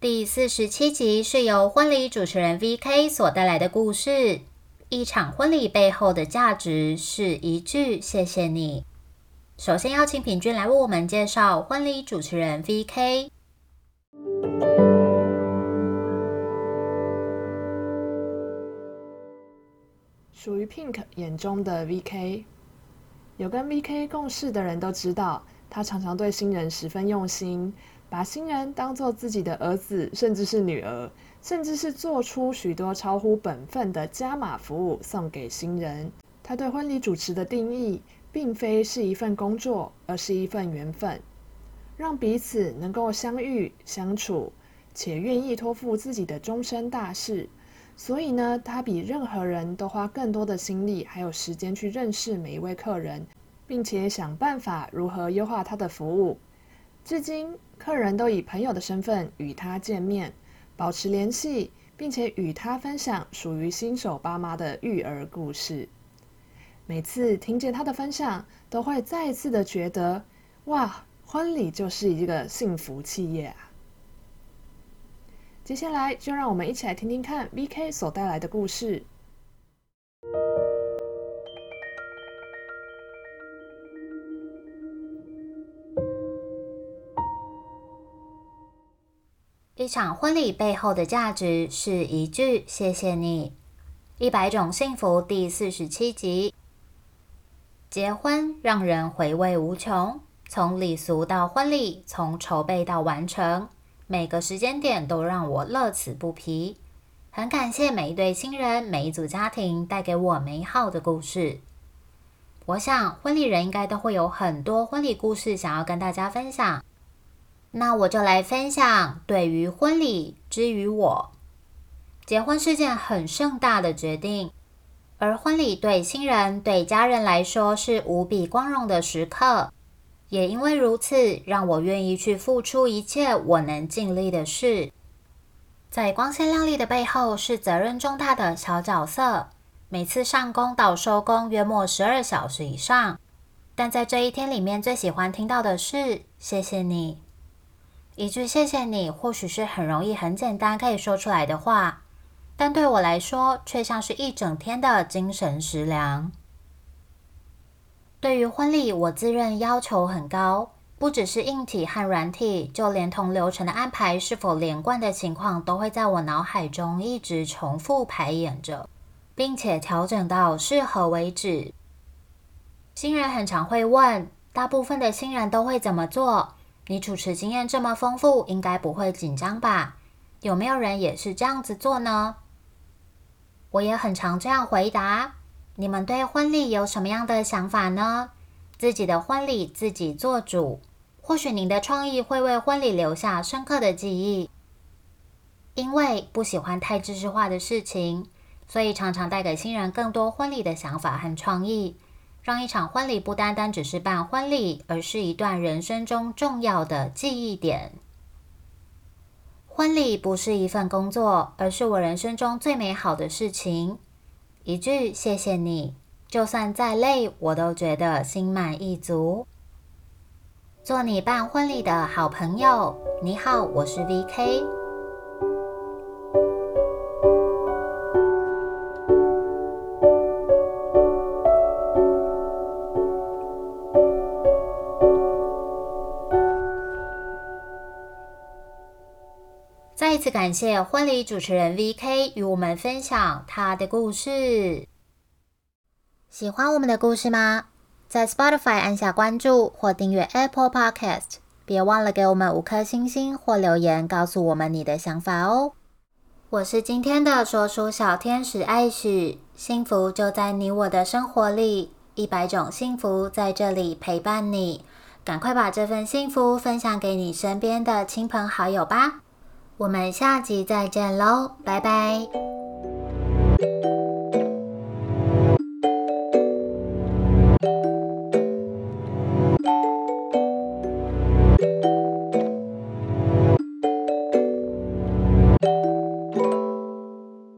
第四十七集是由婚礼主持人 V.K 所带来的故事。一场婚礼背后的价值是一句“谢谢你”。首先邀请品君来为我们介绍婚礼主持人 V.K。属于 Pink 眼中的 V.K，有跟 V.K 共事的人都知道，他常常对新人十分用心。把新人当做自己的儿子，甚至是女儿，甚至是做出许多超乎本分的加码服务送给新人。他对婚礼主持的定义，并非是一份工作，而是一份缘分，让彼此能够相遇相处，且愿意托付自己的终身大事。所以呢，他比任何人都花更多的心力还有时间去认识每一位客人，并且想办法如何优化他的服务。至今，客人都以朋友的身份与他见面，保持联系，并且与他分享属于新手爸妈的育儿故事。每次听见他的分享，都会再一次的觉得，哇，婚礼就是一个幸福企业啊！接下来，就让我们一起来听听看 V.K 所带来的故事。一场婚礼背后的价值是一句“谢谢你”。一百种幸福第四十七集。结婚让人回味无穷，从礼俗到婚礼，从筹备到完成，每个时间点都让我乐此不疲。很感谢每一对新人，每一组家庭带给我美好的故事。我想婚礼人应该都会有很多婚礼故事想要跟大家分享。那我就来分享，对于婚礼之于我，结婚是件很盛大的决定，而婚礼对新人、对家人来说是无比光荣的时刻。也因为如此，让我愿意去付出一切我能尽力的事。在光鲜亮丽的背后，是责任重大的小角色。每次上工到收工，约莫十二小时以上。但在这一天里面，最喜欢听到的是“谢谢你”。一句谢谢你，或许是很容易、很简单可以说出来的话，但对我来说，却像是一整天的精神食粮。对于婚礼，我自认要求很高，不只是硬体和软体，就连同流程的安排是否连贯的情况，都会在我脑海中一直重复排演着，并且调整到适合为止。新人很常会问，大部分的新人都会怎么做？你主持经验这么丰富，应该不会紧张吧？有没有人也是这样子做呢？我也很常这样回答。你们对婚礼有什么样的想法呢？自己的婚礼自己做主，或许您的创意会为婚礼留下深刻的记忆。因为不喜欢太知识化的事情，所以常常带给新人更多婚礼的想法和创意。让一场婚礼不单单只是办婚礼，而是一段人生中重要的记忆点。婚礼不是一份工作，而是我人生中最美好的事情。一句谢谢你，就算再累，我都觉得心满意足。做你办婚礼的好朋友，你好，我是 V.K。再一次感谢婚礼主持人 V.K 与我们分享他的故事。喜欢我们的故事吗？在 Spotify 按下关注或订阅 Apple Podcast，别忘了给我们五颗星星或留言，告诉我们你的想法哦。我是今天的说书小天使艾许，幸福就在你我的生活里，一百种幸福在这里陪伴你。赶快把这份幸福分享给你身边的亲朋好友吧。我们下集再见喽拜拜。